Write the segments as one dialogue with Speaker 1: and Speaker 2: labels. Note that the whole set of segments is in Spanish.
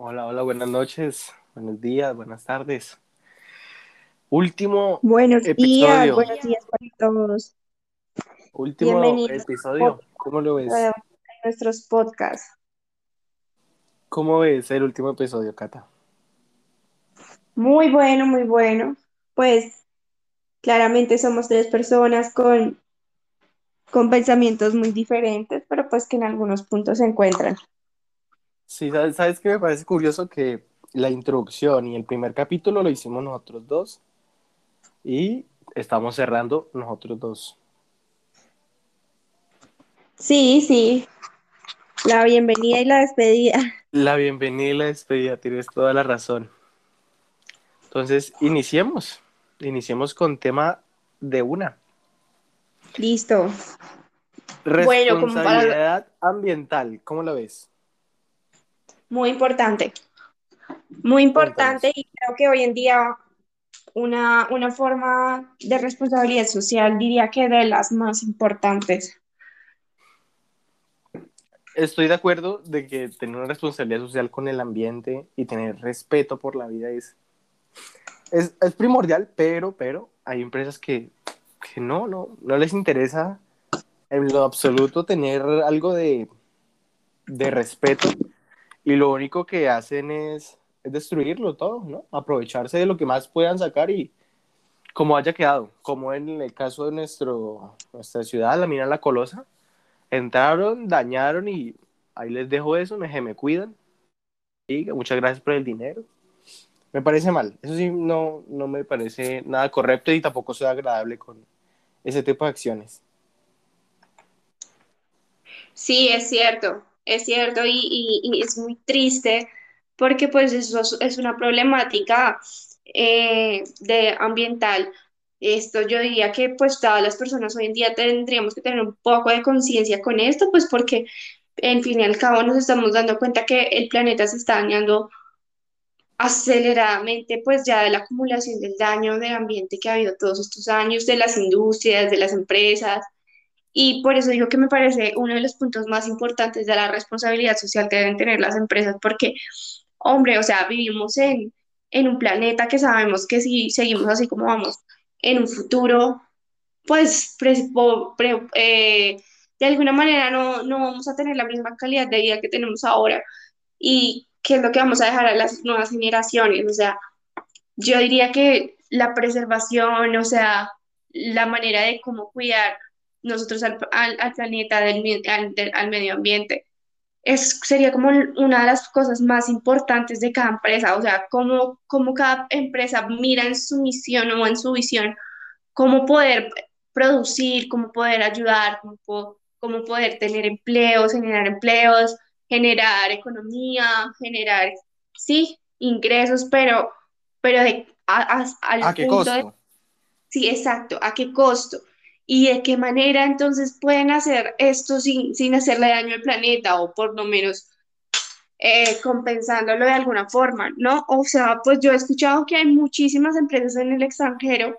Speaker 1: Hola, hola, buenas noches, buenos días, buenas tardes. Último
Speaker 2: Buenos días,
Speaker 1: episodio.
Speaker 2: buenos días para todos.
Speaker 1: Último episodio. ¿Cómo lo ves?
Speaker 2: nuestros podcasts.
Speaker 1: ¿Cómo ves el último episodio, Cata?
Speaker 2: Muy bueno, muy bueno. Pues claramente somos tres personas con, con pensamientos muy diferentes, pero pues que en algunos puntos se encuentran.
Speaker 1: Sí, ¿sabes, ¿sabes qué me parece curioso? Que la introducción y el primer capítulo lo hicimos nosotros dos y estamos cerrando nosotros dos.
Speaker 2: Sí, sí, la bienvenida y la despedida.
Speaker 1: La bienvenida y la despedida, tienes toda la razón. Entonces, iniciemos. Iniciemos con tema de una.
Speaker 2: Listo. Bueno, como para-
Speaker 1: Responsabilidad ambiental, ¿cómo la ves?
Speaker 2: Muy importante. Muy importante y creo que hoy en día una, una forma de responsabilidad social diría que de las más importantes.
Speaker 1: Estoy de acuerdo de que tener una responsabilidad social con el ambiente y tener respeto por la vida es, es, es primordial, pero, pero hay empresas que, que no, no, no les interesa en lo absoluto tener algo de, de respeto y lo único que hacen es, es destruirlo todo, ¿no? Aprovecharse de lo que más puedan sacar y como haya quedado, como en el caso de nuestro, nuestra ciudad, la mina La Colosa, entraron, dañaron y ahí les dejo eso, me, me cuidan. Y muchas gracias por el dinero. Me parece mal, eso sí no, no me parece nada correcto y tampoco soy agradable con ese tipo de acciones.
Speaker 2: Sí, es cierto, es cierto y, es muy triste porque pues eso es, es una problemática eh, de ambiental. Esto yo diría que pues todas las personas hoy en día tendríamos que tener un poco de conciencia con esto, pues porque en fin y al cabo nos estamos dando cuenta que el planeta se está dañando aceleradamente pues ya de la acumulación del daño del ambiente que ha habido todos estos años, de las industrias, de las empresas. Y por eso digo que me parece uno de los puntos más importantes de la responsabilidad social que deben tener las empresas, porque, hombre, o sea, vivimos en, en un planeta que sabemos que si seguimos así como vamos, en un futuro, pues pre- eh, de alguna manera no, no vamos a tener la misma calidad de vida que tenemos ahora. ¿Y qué es lo que vamos a dejar a las nuevas generaciones? O sea, yo diría que la preservación, o sea, la manera de cómo cuidar nosotros al, al- al planeta, del, al, del- al medio ambiente, es, sería como una de las cosas más importantes de cada empresa, o sea, cómo, cómo cada empresa mira en su misión o en su visión, cómo poder producir, cómo poder ayudar, cómo, cómo poder tener empleos, generar empleos, generar economía, generar, sí, ingresos, pero, pero de, a- a-
Speaker 1: ¿A
Speaker 2: al
Speaker 1: qué
Speaker 2: punto de
Speaker 1: costo?
Speaker 2: Sí, exacto. ¿A qué costo? ¿Y de qué manera entonces pueden hacer esto sin, sin hacerle daño al planeta o por lo menos eh, compensándolo de alguna forma, ¿no? O sea, pues yo he escuchado que hay muchísimas empresas en el extranjero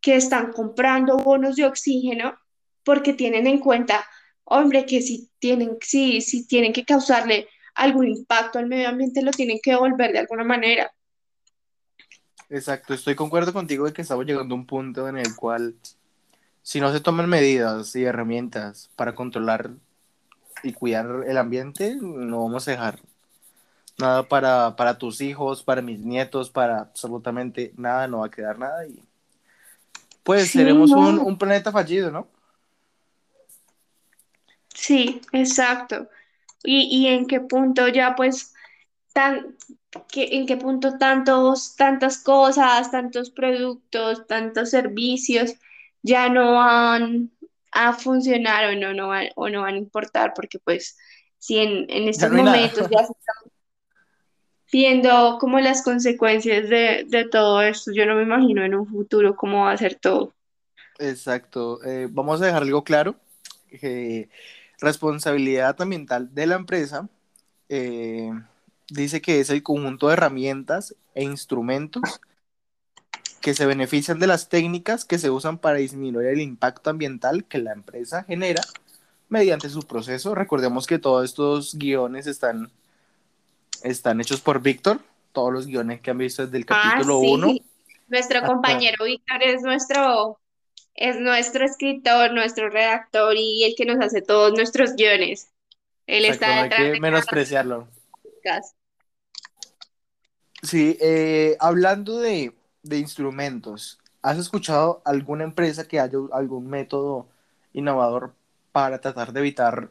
Speaker 2: que están comprando bonos de oxígeno porque tienen en cuenta, hombre, que si tienen, si, si tienen que causarle algún impacto al medio ambiente, lo tienen que devolver de alguna manera.
Speaker 1: Exacto, estoy concuerdo contigo de que estamos llegando a un punto en el cual si no se toman medidas y herramientas para controlar y cuidar el ambiente, no vamos a dejar nada para, para tus hijos, para mis nietos, para absolutamente nada, no va a quedar nada y pues
Speaker 2: Sí,
Speaker 1: seremos un, un planeta fallido, ¿no?
Speaker 2: Sí, exacto. ¿Y, y en qué punto ya pues tan, que, en qué punto tantos, tantas cosas, tantos productos, tantos servicios ya no van a funcionar o no, no van, o no van a importar? Porque pues si en, en estos momentos ya se están viendo como las consecuencias de, de todo esto, yo no me imagino en un futuro cómo va a ser todo.
Speaker 1: Exacto, eh, vamos a dejar algo claro, que responsabilidad ambiental de la empresa eh, dice que es el conjunto de herramientas e instrumentos que se benefician de las técnicas que se usan para disminuir el impacto ambiental que la empresa genera mediante su proceso. Recordemos que todos estos guiones están están hechos por Víctor, todos los guiones que han visto desde el ah, capítulo 1.
Speaker 2: Nuestro compañero Víctor es nuestro, es nuestro escritor, nuestro redactor y el que nos hace todos nuestros guiones. Él está
Speaker 1: detrás hay que menospreciarlo. Sí, eh, hablando de, de instrumentos, ¿has escuchado alguna empresa que haya algún método innovador para tratar de evitar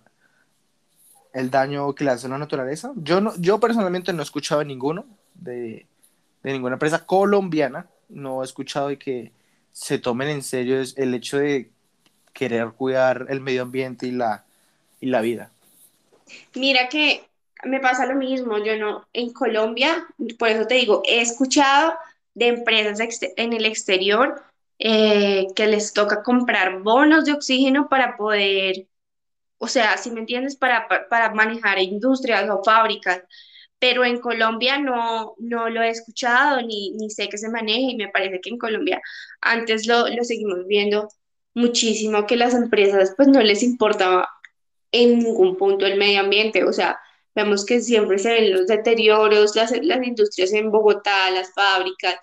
Speaker 1: el daño que le hace la naturaleza? Yo, no, yo personalmente no he escuchado ninguno de, de ninguna empresa colombiana, no he escuchado de que se tomen en serio el hecho de querer cuidar el medio ambiente y la, y la vida.
Speaker 2: Mira que me pasa lo mismo, yo no, en Colombia, por eso te digo, he escuchado de empresas en el exterior eh, que les toca comprar bonos de oxígeno para poder, o sea, si me entiendes, para, para, manejar industrias o fábricas, pero en Colombia no, no lo he escuchado ni, ni sé que se maneje y me parece que en Colombia antes lo, lo seguimos viendo muchísimo que las empresas pues no les importaba en ningún punto el medio ambiente, o sea, Vemos que siempre se ven los deterioros, las, las industrias en Bogotá, las fábricas,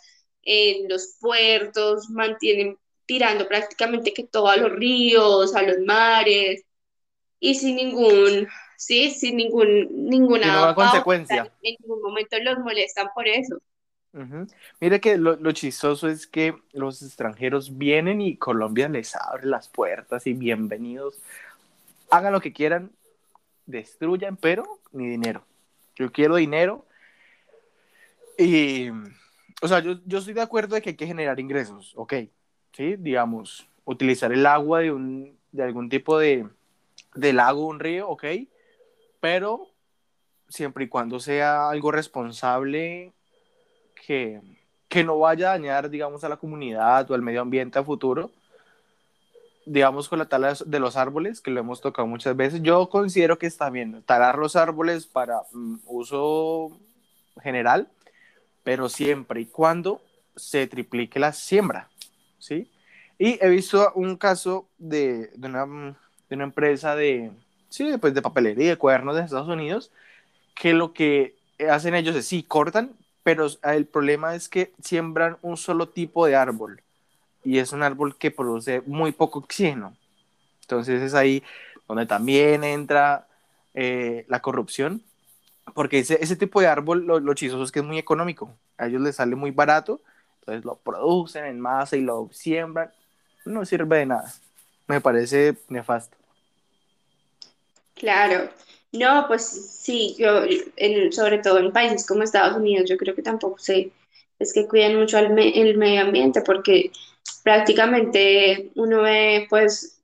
Speaker 2: en los puertos, mantienen tirando prácticamente que todo a los ríos, a los mares, y sin ningún, sí, sin ningún, ninguna
Speaker 1: consecuencia.
Speaker 2: En ningún momento los molestan por eso.
Speaker 1: Mira que lo, lo, chistoso es que los extranjeros vienen y Colombia les abre las puertas y bienvenidos. Hagan lo que quieran, destruyan, pero ni dinero. Yo quiero dinero. Y, o sea, yo, yo estoy de acuerdo de que hay que generar ingresos, ok. Sí, digamos, utilizar el agua de, un, de algún tipo de, lago, un río, ok. Pero siempre y cuando sea algo responsable que, que no vaya a dañar, digamos, a la comunidad o al medio ambiente a futuro digamos, con la tala de los árboles, que lo hemos tocado muchas veces, yo considero que está bien talar los árboles para mm, uso general, pero siempre y cuando se triplique la siembra, ¿sí? Y he visto un caso de, de, una, de una, empresa de, sí, pues de papelería, de cuadernos de Estados Unidos, que lo que hacen ellos es, sí, cortan, pero el problema es que siembran un solo tipo de árbol y es un árbol que produce muy poco oxígeno. Entonces es ahí donde también entra eh, la corrupción, porque ese, ese, tipo de árbol, lo, lo es que es muy económico, a ellos les sale muy barato, entonces lo producen en masa y lo siembran, no sirve de nada, me parece nefasto.
Speaker 2: Claro, no, pues sí, yo, sobre todo en países como Estados Unidos, yo creo que tampoco sé, es que cuidan mucho el medio ambiente porque prácticamente uno ve pues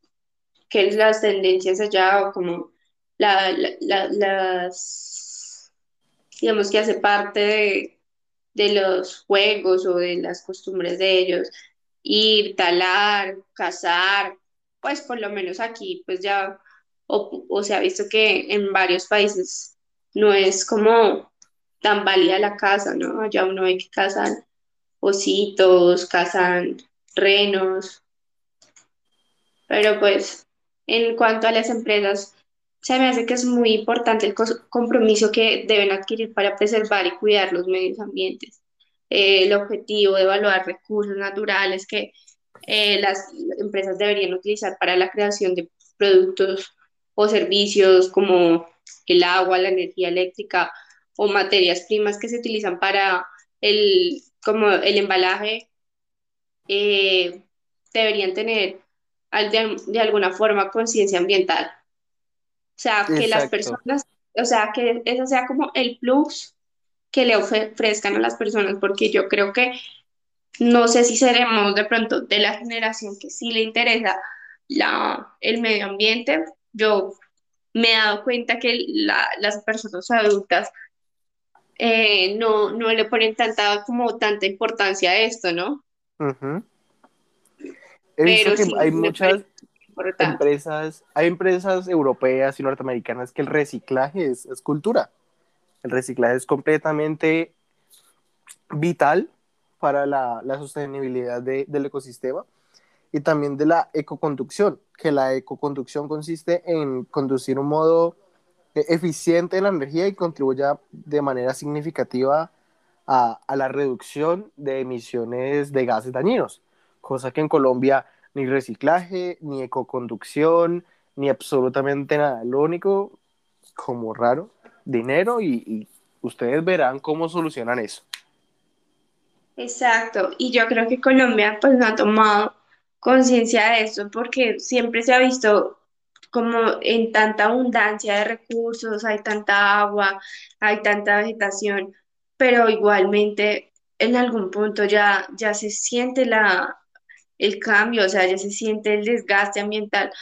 Speaker 2: que las tendencias allá o como la, las, digamos que hace parte de, de, los juegos o de las costumbres de ellos, ir, talar, cazar, pues por lo menos aquí pues ya, o, o se ha visto que en varios países no es como tan válida la caza, ¿no? Allá uno ve que cazan ositos, cazan renos. Pero pues, en cuanto a las empresas, se me hace que es muy importante el compromiso que deben adquirir para preservar y cuidar los medios ambientes. Eh, el objetivo de evaluar recursos naturales que eh, las empresas deberían utilizar para la creación de productos o servicios como el agua, la energía eléctrica o materias primas que se utilizan para el, como el embalaje eh, deberían tener de, alguna forma conciencia ambiental. O sea, que las personas, o sea, que eso sea como el plus que le ofrezcan a las personas, porque yo creo que no sé si seremos de pronto de la generación que sí le interesa la, el medio ambiente. Yo me he dado cuenta que las personas adultas eh, no, no le ponen tanta, como tanta importancia a esto, ¿no?
Speaker 1: He visto que hay muchas empresas, hay empresas europeas y norteamericanas que el reciclaje es, cultura. El reciclaje es completamente vital para la, sostenibilidad del ecosistema y también de la ecoconducción, que la ecoconducción consiste en conducir un modo eficiente en la energía y contribuya de manera significativa a, la reducción de emisiones de gases dañinos, cosa que en Colombia ni reciclaje, ni ecoconducción, ni absolutamente nada. Lo único, como raro, dinero y, y ustedes verán cómo solucionan eso.
Speaker 2: Exacto, y yo creo que Colombia pues no ha tomado conciencia de eso porque siempre se ha visto como en tanta abundancia de recursos, hay tanta agua, hay tanta vegetación, pero igualmente en algún punto ya, ya se siente la, el cambio, o sea, ya se siente el desgaste ambiental.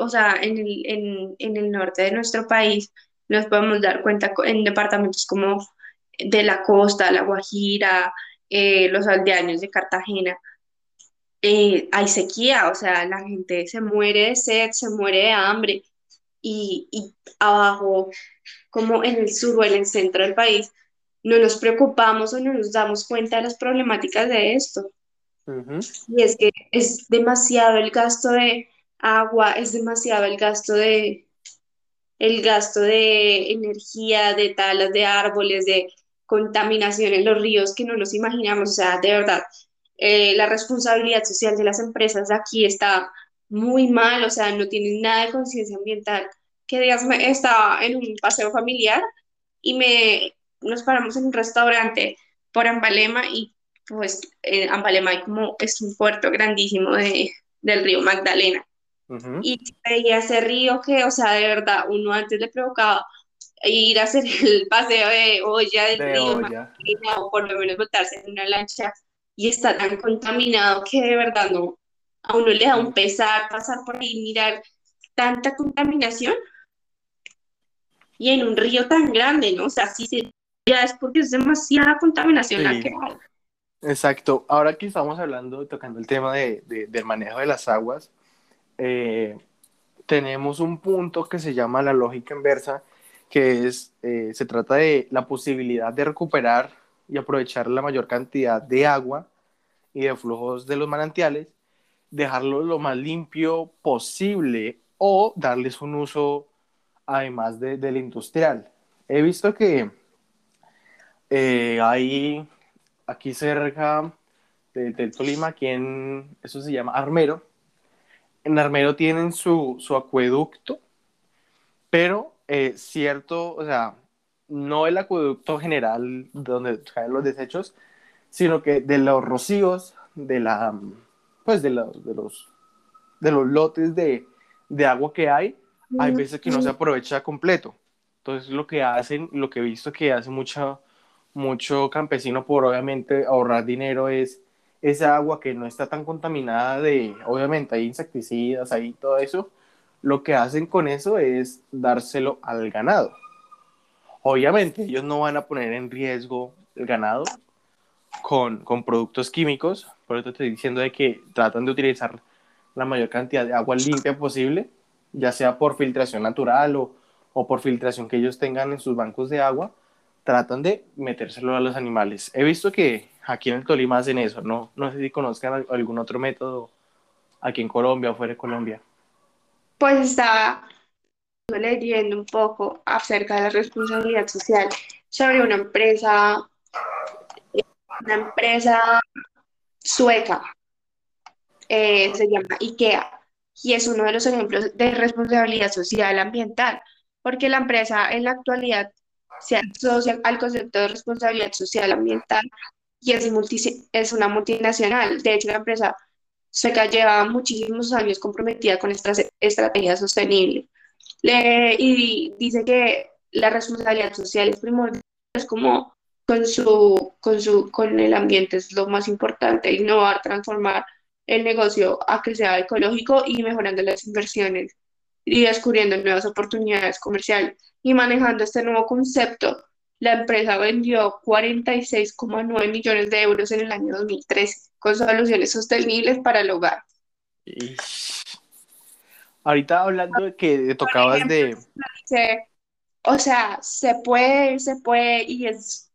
Speaker 2: O sea, en el, en, en el norte de nuestro país nos podemos dar cuenta en departamentos como de la costa, La Guajira, eh, los aldeanos de Cartagena, eh, hay sequía, o sea, la gente se muere de sed, se muere de hambre, y, y, abajo, como en el sur o en el centro del país, no nos preocupamos o no nos damos cuenta de las problemáticas de esto. Y es que es demasiado el gasto de agua, es demasiado el gasto de el gasto de energía, de talas de árboles, de contaminación en los ríos que no nos imaginamos. O sea, de verdad, eh, la responsabilidad social de las empresas aquí está muy mal, o sea, no tienen nada de conciencia ambiental. Que digas, estaba en un paseo familiar y me nos paramos en un restaurante por Ambalema y pues en Ambalema hay como es un puerto grandísimo de, del río Magdalena. Y veía ese río que, o sea, de verdad, uno antes le provocaba ir a hacer el paseo de olla del río o por lo menos botarse en una lancha y está tan contaminado que de verdad no, a uno le da un pesar pasar por ahí y mirar tanta contaminación y en un río tan grande, ¿no? O sea, sí se ya es porque es demasiada contaminación la que hay.
Speaker 1: Exacto. Ahora que estamos hablando, tocando el tema de, del manejo de las aguas, eh, tenemos un punto que se llama la lógica inversa, que es, eh, se trata de la posibilidad de recuperar y aprovechar la mayor cantidad de agua y de flujos de los manantiales, dejarlo lo más limpio posible o darles un uso además de, del industrial. He visto que eh, hay aquí cerca del Tolima, aquí en, eso se llama Armero. En Armero tienen su, su acueducto, pero eh, cierto, o sea, no el acueducto general donde caen los desechos, sino que de los rocíos, de la, pues de, los, de los, de los lotes de, de agua que hay, hay veces que no se aprovecha completo. Entonces lo que hacen, lo que he visto que hace mucha mucho campesino por obviamente ahorrar dinero es esa agua que no está tan contaminada de, obviamente hay insecticidas, ahí todo eso, lo que hacen con eso es dárselo al ganado. Obviamente ellos no van a poner en riesgo el ganado con, con productos químicos, por eso te estoy diciendo de que tratan de utilizar la mayor cantidad de agua limpia posible, ya sea por filtración natural o, o por filtración que ellos tengan en sus bancos de agua, tratan de metérselo a los animales. He visto que aquí en el Tolima hacen eso, no, no sé si conozcan algún otro método aquí en Colombia o fuera de Colombia.
Speaker 2: Pues estaba leyendo un poco acerca de la responsabilidad social sobre una empresa, una empresa sueca, eh, se llama IKEA, y es uno de los ejemplos de responsabilidad social ambiental, porque la empresa en la actualidad se asocia al concepto de responsabilidad social ambiental y es, es una multinacional. De hecho, la empresa Seca lleva muchísimos años comprometida con esta estrategia sostenible. Le, y dice que la responsabilidad social es primordial, es como con, su, con, su, con el ambiente es lo más importante, innovar, transformar el negocio a que sea ecológico y mejorando las inversiones y descubriendo nuevas oportunidades comerciales y manejando este nuevo concepto, la empresa vendió 46,9 millones de euros en el año 2013 con soluciones sostenibles para el hogar.
Speaker 1: Ahorita hablando de que tocabas de...
Speaker 2: o sea, se puede, se puede, y es,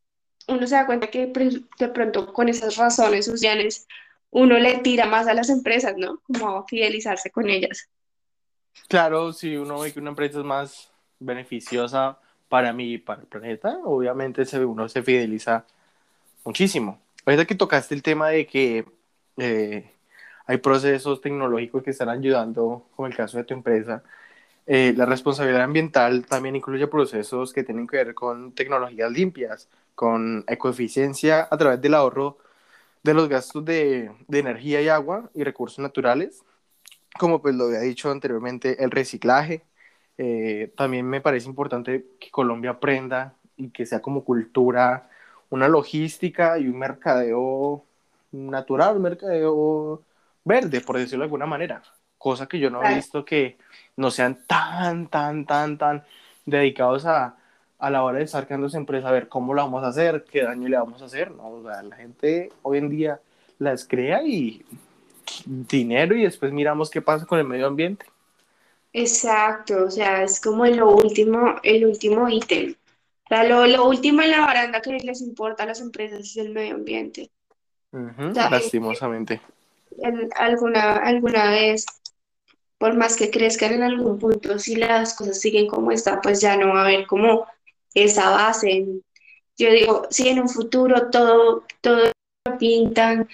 Speaker 2: uno se da cuenta que de pronto con esas razones sociales uno le tira más a las empresas, ¿no? Como fidelizarse con ellas.
Speaker 1: Claro, si uno ve que una empresa es más beneficiosa para mí y para el planeta, obviamente se, uno se fideliza muchísimo. Ahorita que tocaste el tema de que eh, hay procesos tecnológicos que están ayudando, como el caso de tu empresa, eh, la responsabilidad ambiental también incluye procesos que tienen que ver con tecnologías limpias, con ecoeficiencia a través del ahorro de los gastos de, de energía y agua y recursos naturales, como pues lo había dicho anteriormente, el reciclaje. Eh, también me parece importante que Colombia aprenda y que sea como cultura una logística y un mercadeo natural, un mercadeo verde, por decirlo de alguna manera. Cosa que yo no he visto que no sean tan, tan, tan, tan dedicados a, a la hora de estar creando esa empresa, a ver cómo lo vamos a hacer, qué daño le vamos a hacer. ¿no? O sea, la gente hoy en día las crea y dinero y después miramos qué pasa con el medio ambiente.
Speaker 2: Exacto, o sea, es como lo último, el último ítem. O sea, lo, lo último en la baranda que les importa a las empresas es el medio ambiente.
Speaker 1: lastimosamente.
Speaker 2: alguna, alguna vez, por más que crezcan en algún punto, si las cosas siguen como están, pues ya no va a haber como esa base. Yo digo, si en un futuro todo, todo lo pintan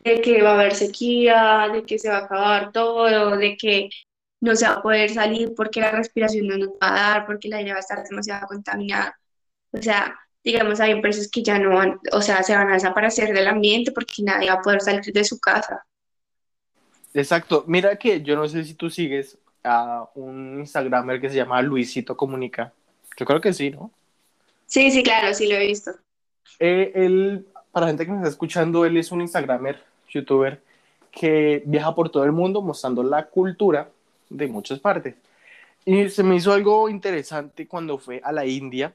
Speaker 2: de que va a haber sequía, de que se va a acabar todo, de que no se va a poder salir porque la respiración no nos va a dar, porque la aire va a estar demasiado contaminada. O sea, digamos, hay empresas que ya no van, o sea, se van a desaparecer del ambiente porque nadie va a poder salir de su casa.
Speaker 1: Exacto. Mira que yo no sé si tú sigues a un Instagramer que se llama Luisito Comunica. Yo creo que sí, ¿no?
Speaker 2: Sí, sí, claro, sí lo he visto.
Speaker 1: Eh, él, para gente que me está escuchando, él es un Instagramer, youtuber, que viaja por todo el mundo mostrando la cultura de muchas partes. Y se me hizo algo interesante cuando fue a la India,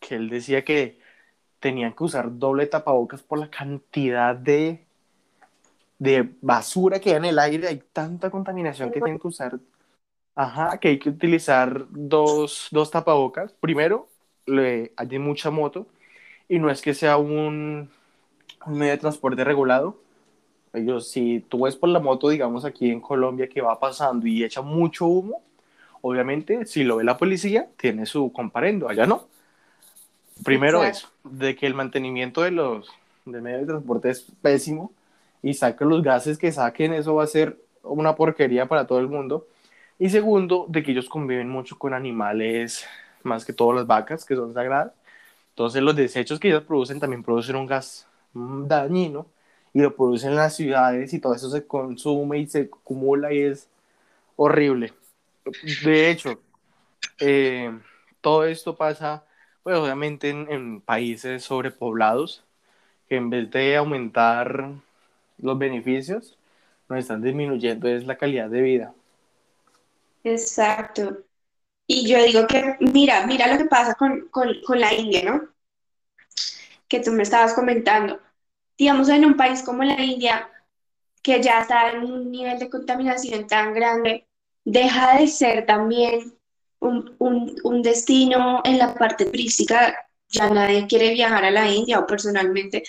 Speaker 1: que él decía que tenían que usar doble tapabocas por la cantidad de, de basura que hay en el aire, hay tanta contaminación que tienen que usar, ajá, que hay que utilizar dos, dos tapabocas. Primero, le, hay mucha moto y no es que sea un, un medio de transporte regulado, ellos, si tú ves por la moto, digamos aquí en Colombia, que va pasando y echa mucho humo, obviamente, si lo ve la policía, tiene su comparendo, allá no. Primero eso, de que el mantenimiento de los de medios de transporte es pésimo y saquen los gases que saquen, eso va a ser una porquería para todo el mundo. Y segundo, de que ellos conviven mucho con animales, más que todas las vacas, que son sagradas. Entonces los desechos que ellos producen también producen un gas dañino y lo producen en las ciudades y todo eso se consume y se acumula y es horrible. De hecho, eh, todo esto pasa, pues obviamente en, en, países sobrepoblados, que en vez de aumentar los beneficios, nos están disminuyendo es la calidad de vida.
Speaker 2: Exacto. Y yo digo que, mira, mira lo que pasa con, con, con la India, ¿no? Que tú me estabas comentando digamos, en un país como la India, que ya está en un nivel de contaminación tan grande, deja de ser también un, un, destino en la parte turística. Ya nadie quiere viajar a la India o personalmente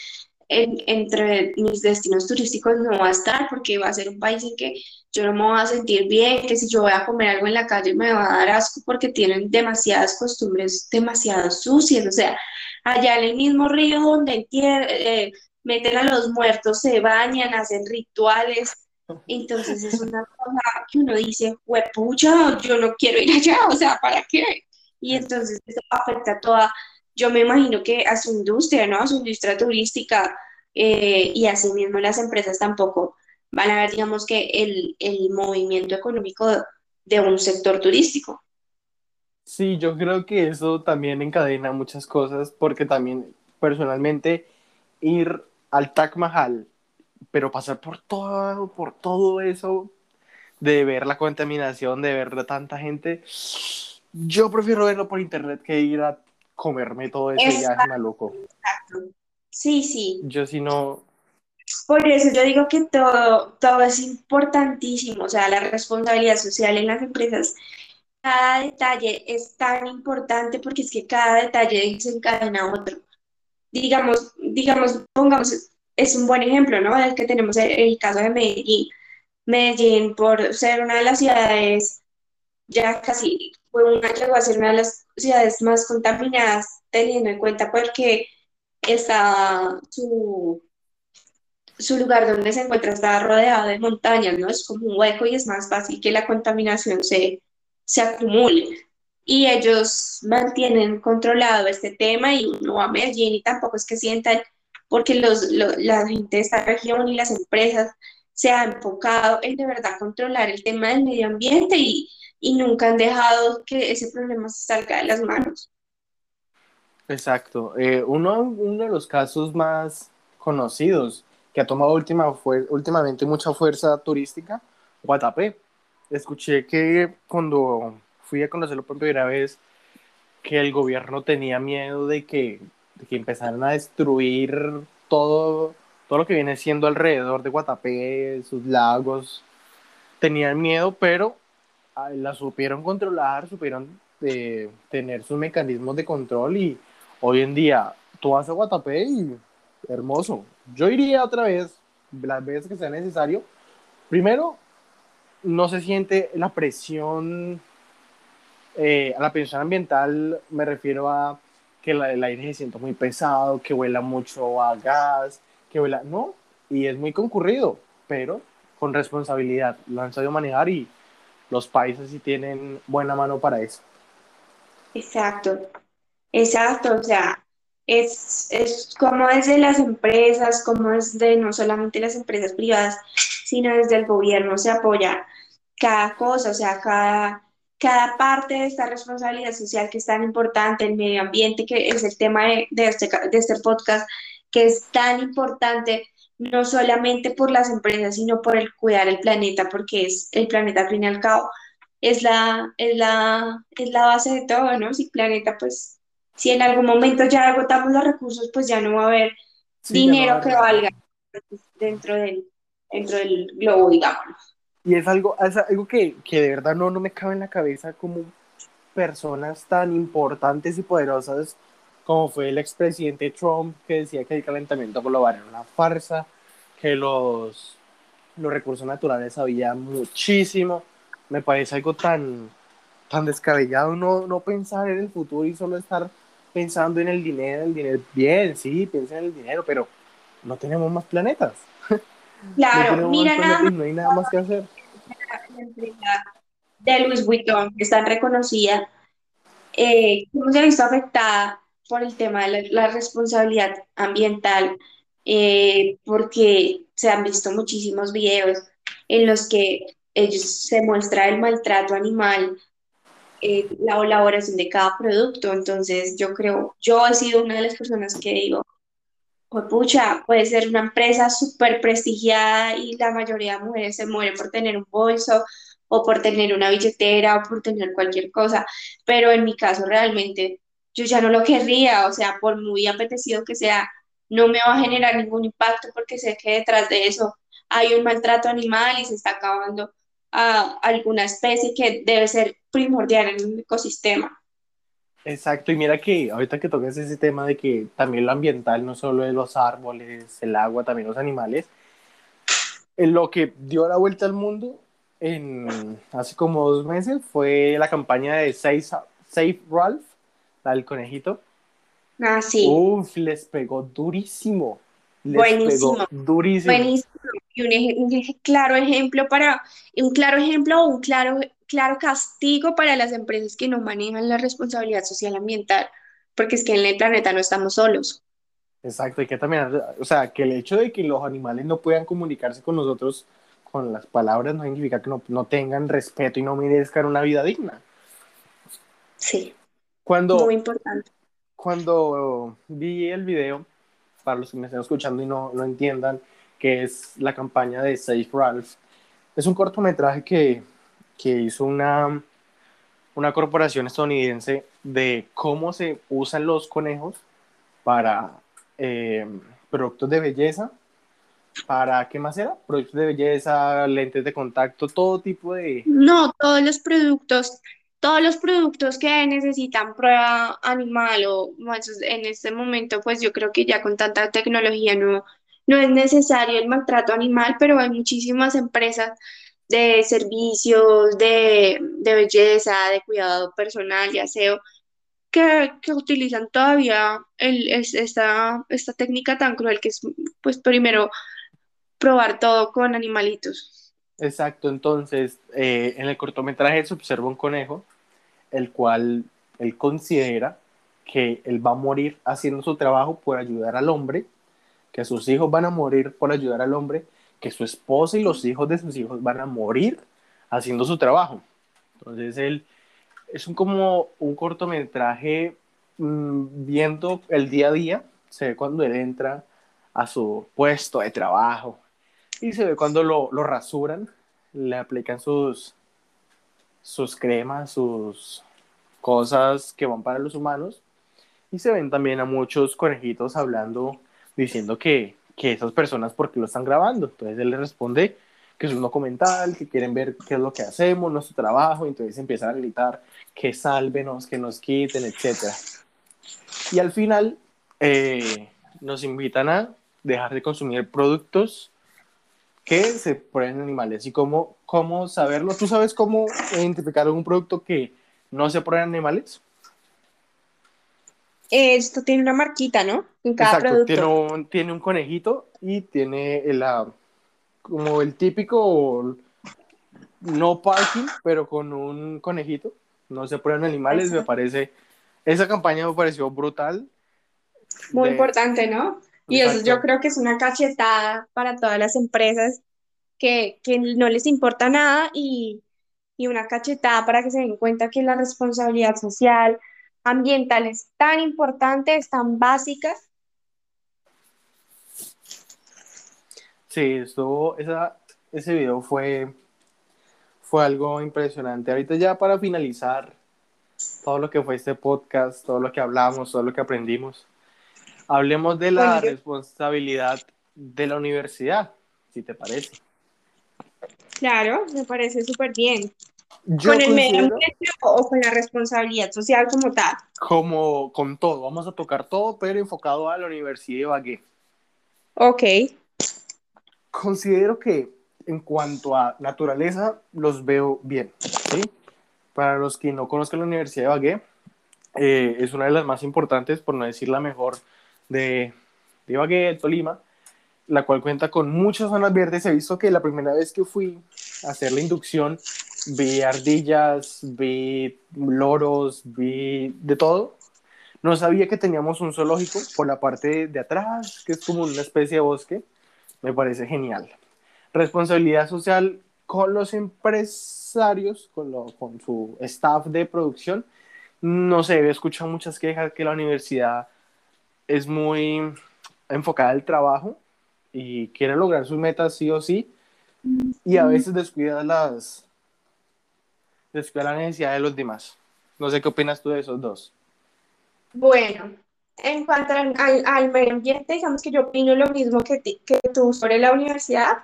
Speaker 2: en, entre mis destinos turísticos no va a estar porque va a ser un país en que yo no me voy a sentir bien, que si yo voy a comer algo en la calle me va a dar asco porque tienen demasiadas costumbres demasiado sucias. O sea, allá en el mismo río donde eh, meten a los muertos, se bañan, hacen rituales. Entonces es una cosa que uno dice, pucha, yo no quiero ir allá, o sea, ¿para qué? Y entonces eso afecta a toda, yo me imagino que a su industria, ¿no? A su industria turística eh, y asimismo las empresas tampoco van a ver, digamos, que el, el movimiento económico de un sector turístico.
Speaker 1: Sí, yo creo que eso también encadena muchas cosas porque también personalmente ir al Taj Mahal, pero pasar por todo, por todo eso, de ver la contaminación, de ver a tanta gente, yo prefiero verlo por internet que ir a comerme todo ese viaje maluco. Exacto.
Speaker 2: Sí, sí.
Speaker 1: Yo si no...
Speaker 2: Por eso yo digo que todo, todo es importantísimo, o sea, la responsabilidad social en las empresas cada detalle es tan importante porque es que cada detalle desencadena otro digamos, digamos, pongamos, es un buen ejemplo, ¿no? El que tenemos el, caso de Medellín. Medellín, por ser una de las ciudades ya casi fue una, llegó a ser una de las ciudades más contaminadas, teniendo en cuenta porque está su, su lugar donde se encuentra está rodeado de montañas, ¿no? Es como un hueco y es más fácil que la contaminación se, se acumule. Y ellos mantienen controlado este tema y no va a Medellín y tampoco es que sientan, porque los, la gente de esta región y las empresas se han enfocado en de verdad controlar el tema del medio ambiente y, y nunca han dejado que ese problema se salga de las manos.
Speaker 1: Exacto. Eh, uno, uno de los casos más conocidos que ha tomado última, últimamente mucha fuerza turística, Guatapé. Escuché que cuando fui a conocerlo por primera vez, que el gobierno tenía miedo de que, de que empezaran a destruir todo, todo lo que viene siendo alrededor de Guatapé, sus lagos. Tenían miedo, pero la supieron controlar, supieron eh, tener sus mecanismos de control y hoy en día tú vas a Guatapé y hermoso. Yo iría otra vez, las veces que sea necesario. Primero, no se siente la presión, eh, a la presión ambiental me refiero a que el aire se siente muy pesado, que huela mucho a gas, que huela, no, y es muy concurrido, pero con responsabilidad, lo han sabido manejar y los países sí tienen buena mano para eso.
Speaker 2: Exacto, exacto, o sea, es, es como desde las empresas, como desde no solamente las empresas privadas, sino desde el gobierno se apoya cada cosa, o sea, cada, cada parte de esta responsabilidad social que es tan importante, el medio ambiente, que es el tema de, de, este, de este podcast, que es tan importante no solamente por las empresas, sino por el cuidar el planeta, porque es el planeta al fin y al cabo, es la, es la, es la base de todo, ¿no? Si planeta, pues, si en algún momento ya agotamos los recursos, pues ya no va a haber dinero que valga dentro del, dentro del globo, digamos.
Speaker 1: Y es algo, algo que, que de verdad no, no me cabe en la cabeza como personas tan importantes y poderosas como fue el expresidente Trump, que decía que el calentamiento global era una farsa, que los, los recursos naturales había muchísimo. Me parece algo tan, tan descabellado no, no pensar en el futuro y solo estar pensando en el dinero, el dinero. Bien, sí, piensa en el dinero, pero no tenemos más planetas.
Speaker 2: Claro, mira nada
Speaker 1: más, No hay nada más que hacer.
Speaker 2: De Louis Vuitton, que es tan reconocida, eh, ¿cómo se ha visto afectada por el tema de la, responsabilidad ambiental, eh, porque se han visto muchísimos videos en los que ellos se muestra el maltrato animal, eh, la elaboración de cada producto. Entonces, yo creo, yo he sido una de las personas que digo, pues pucha, puede ser una empresa súper prestigiada y la mayoría de mujeres se mueren por tener un bolso o por tener una billetera o por tener cualquier cosa, pero en mi caso realmente yo ya no lo querría, o sea, por muy apetecido que sea, no me va a generar ningún impacto porque sé que detrás de eso hay un maltrato animal y se está acabando a alguna especie que debe ser primordial en un ecosistema.
Speaker 1: Exacto, y mira que ahorita que toques ese tema de que también lo ambiental, no solo es los árboles, el agua, también los animales, en lo que dio la vuelta al mundo en hace como dos meses fue la campaña de Safe, Safe Ralph, la del conejito.
Speaker 2: Ah, sí.
Speaker 1: Uf, les pegó durísimo. Les
Speaker 2: Buenísimo.
Speaker 1: Pegó durísimo.
Speaker 2: Buenísimo. Y un, claro ejemplo para, un claro ejemplo o un claro, claro castigo para las empresas que no manejan la responsabilidad social ambiental, porque es que en el planeta no estamos solos.
Speaker 1: Exacto, y que también, o sea, que el hecho de que los animales no puedan comunicarse con nosotros con las palabras no significa que no, no tengan respeto y no merezcan una vida digna.
Speaker 2: Sí.
Speaker 1: Cuando,
Speaker 2: Muy importante.
Speaker 1: Cuando vi el video, para los que me estén escuchando y no, no entiendan, que es la campaña de Safe Ralph, es un cortometraje que, que hizo una, una corporación estadounidense de cómo se usan los conejos para eh, productos de belleza, para, ¿qué más era? Productos de belleza, lentes de contacto, todo tipo de...
Speaker 2: No, todos los productos todos los productos que necesitan prueba animal o en este momento, pues yo creo que ya con tanta tecnología no, no es necesario el maltrato animal, pero hay muchísimas empresas de servicios, de, de belleza, de cuidado personal y aseo, que, que utilizan todavía el, es- esta, esta técnica tan cruel que es, pues primero, probar todo con animalitos.
Speaker 1: Exacto, entonces eh, en el cortometraje se observa un conejo, el cual él considera que él va a morir haciendo su trabajo por ayudar al hombre, que sus hijos van a morir por ayudar al hombre, que su esposa y los hijos de sus hijos van a morir haciendo su trabajo. Entonces él es un, como un cortometraje mm, viendo el día a día, se ve cuando él entra a su puesto de trabajo y se ve cuando lo, lo rasuran, le aplican sus, sus cremas, sus cosas que van para los humanos y se ven también a muchos conejitos hablando, diciendo que, que esas personas, ¿por qué lo están grabando? Entonces él le responde que es un documental, que quieren ver qué es lo que hacemos, nuestro trabajo, entonces empiezan a gritar que sálvenos, que nos quiten, etc. Y al final eh, nos invitan a dejar de consumir productos que se prueben en animales. ¿Y cómo, cómo saberlo? ¿Tú sabes cómo identificar un producto que no se prueba en animales?
Speaker 2: Esto tiene una marquita, ¿no? En cada
Speaker 1: Exacto,
Speaker 2: producto.
Speaker 1: tiene un, tiene un conejito y tiene el, ah, como el típico no parking, pero con un conejito. No se prueban animales, me parece. Esa campaña me pareció brutal.
Speaker 2: Muy
Speaker 1: de-
Speaker 2: importante, ¿no? Y eso yo creo que es una cachetada para todas las empresas que, que no les importa nada y, y una cachetada para que se den cuenta que la responsabilidad social, ambiental es tan importante, es tan básica.
Speaker 1: Sí, estuvo, esa, ese video fue, fue algo impresionante. Ahorita ya para finalizar todo lo que fue este podcast, todo lo que hablamos, todo lo que aprendimos, hablemos de la
Speaker 2: Bueno,
Speaker 1: responsabilidad de la universidad, si te parece.
Speaker 2: Claro, me parece súper bien.
Speaker 1: Yo
Speaker 2: ¿Con el medio ambiente o con la responsabilidad social como tal?
Speaker 1: como con todo, vamos a tocar todo, pero enfocado a la Universidad de Ibagué.
Speaker 2: Ok,
Speaker 1: Considero que en cuanto a naturaleza los veo bien, ¿sí? Para los que no conozcan la Universidad de Ibagué, eh, es una de las más importantes, por no decir la mejor, de, de Ibagué, Tolima, la cual cuenta con muchas zonas verdes. He visto que la primera vez que fui a hacer la inducción, vi ardillas, vi loros, vi de todo. No sabía que teníamos un zoológico por la parte de atrás, que es como una especie de bosque. Me parece genial. Responsabilidad social con los empresarios, con, lo- con su staff de producción. No sé, he escuchado muchas quejas que la universidad es muy enfocada al trabajo y quiere lograr sus metas sí o sí y a veces descuida las descuida la necesidad de los demás. No sé qué opinas tú de esos dos.
Speaker 2: bueno, en cuanto al, al- medio ambiente, digamos que yo opino lo mismo que, ti- que tú sobre la universidad.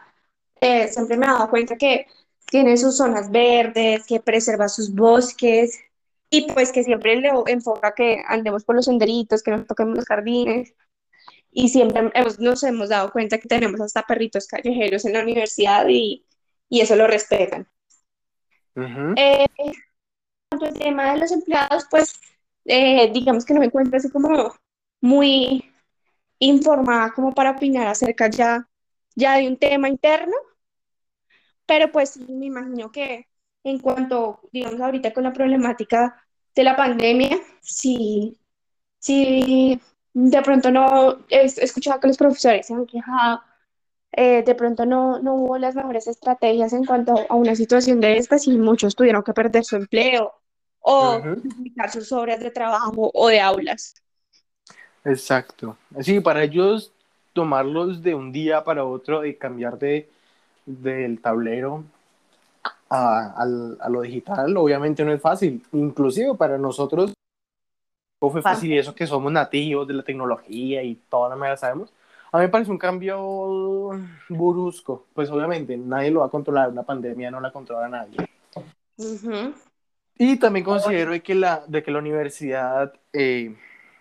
Speaker 2: Eh, siempre me he dado cuenta que tiene sus zonas verdes, que preserva sus bosques y pues que siempre le enfoca que andemos por los senderitos, que no toquemos los jardines. Y siempre hemos- nos hemos dado cuenta que tenemos hasta perritos callejeros en la universidad y, y eso lo respetan.
Speaker 1: Ujú.
Speaker 2: Eh, en cuanto al tema de los empleados, pues eh, digamos que no me encuentro así como muy informada como para opinar acerca ya, ya de un tema interno, pero pues me imagino que en cuanto, digamos, ahorita con la problemática de la pandemia, sí, sí, de pronto no, he escuchado que los profesores se han quejado, eh, de pronto no, no hubo las mejores estrategias en cuanto a una situación de estas y muchos tuvieron que perder su empleo o
Speaker 1: Ujú.
Speaker 2: duplicar sus horas de trabajo o de aulas.
Speaker 1: Exacto. Sí, para ellos tomarlos de un día para otro y cambiar de, del tablero a, a lo digital, obviamente no es fácil. Inclusive para nosotros no fue fácil y eso que somos nativos de la tecnología y toda la manera sabemos. A mí me parece un cambio brusco. Pues obviamente nadie lo va a controlar, una pandemia no la controla nadie.
Speaker 2: Ujú.
Speaker 1: Y también considero de que la, de que la universidad, eh,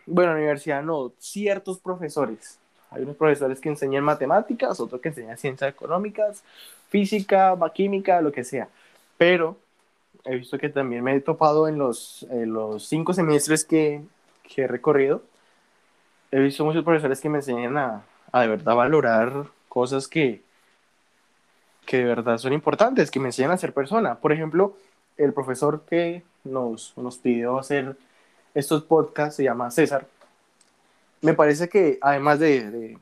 Speaker 1: bueno, la universidad no, ciertos profesores Hay unos profesores que enseñan matemáticas, otros que enseñan ciencias económicas, física, química, lo que sea. Pero he visto que también me he topado en los, los cinco semestres que, que, he recorrido. He visto muchos profesores que me enseñan a, a, de verdad valorar cosas que, que de verdad son importantes, que me enseñan a ser persona. Por ejemplo, el profesor que nos, nos pidió hacer estos podcasts se llama César. Me parece que además de, de,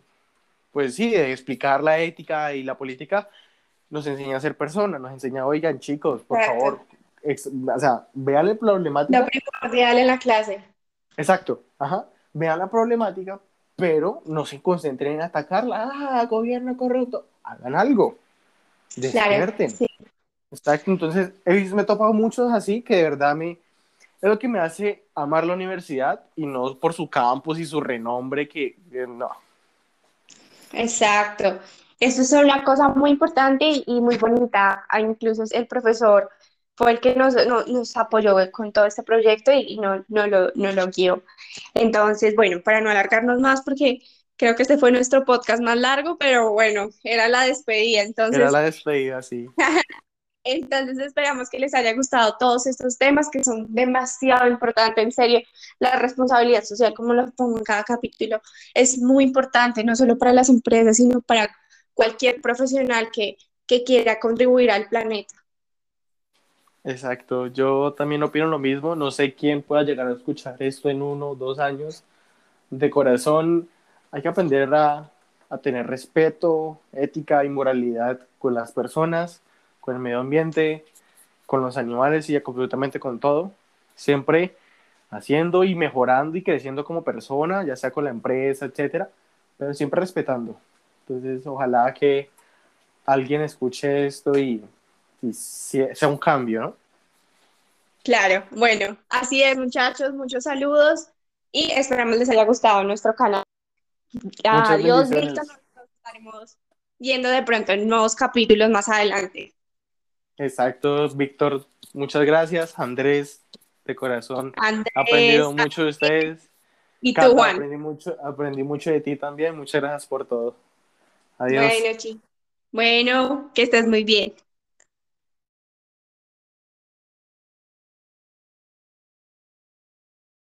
Speaker 1: pues sí, de explicar la ética y la política, nos enseña a ser persona, nos enseña, oigan chicos, por favor, o sea, vean la problemática.
Speaker 2: Lo primordial en la clase.
Speaker 1: Exacto, ajá, vean la problemática, pero no se concentren en atacarla, ah, gobierno corrupto, hagan algo, despierten. Claro, sí. Exacto, entonces me he topado muchos así que de verdad me, es lo que me hace amar la universidad y no por su campus y su renombre que, que no.
Speaker 2: Exacto. Eso es una cosa muy importante y muy bonita. Incluso el profesor fue el que nos, nos apoyó con todo este proyecto y, no, no, lo, no lo guió. Entonces, bueno, para no alargarnos más, porque creo que este fue nuestro podcast más largo, pero bueno, era la despedida. Entonces,
Speaker 1: era la despedida, sí.
Speaker 2: Entonces esperamos que les haya gustado todos estos temas que son demasiado importantes, en serio, la responsabilidad social, como lo pongo en cada capítulo, es muy importante, no solo para las empresas, sino para cualquier profesional que, que quiera contribuir al planeta.
Speaker 1: Exacto, yo también opino lo mismo, no sé quién pueda llegar a escuchar esto en uno o dos años. De corazón, hay que aprender a, a tener respeto, ética y moralidad con las personas, con el medio ambiente, con los animales y absolutamente con todo. Siempre haciendo y mejorando y creciendo como persona, ya sea con la empresa, etcétera, pero siempre respetando. Entonces, ojalá que alguien escuche esto y y sea un cambio, ¿no?
Speaker 2: Claro, bueno, así es muchachos, muchos saludos y esperamos les haya gustado nuestro canal. Adiós, Víctor, nos estaremos viendo de pronto en nuevos capítulos más adelante.
Speaker 1: Exacto, Víctor, muchas gracias, Andrés, de corazón. Andrés, aprendido mucho de ustedes.
Speaker 2: Y tú, Juan.
Speaker 1: Aprendí mucho, aprendí mucho de ti también, muchas gracias por todo. Adiós.
Speaker 2: Bueno, bueno, que estés muy bien.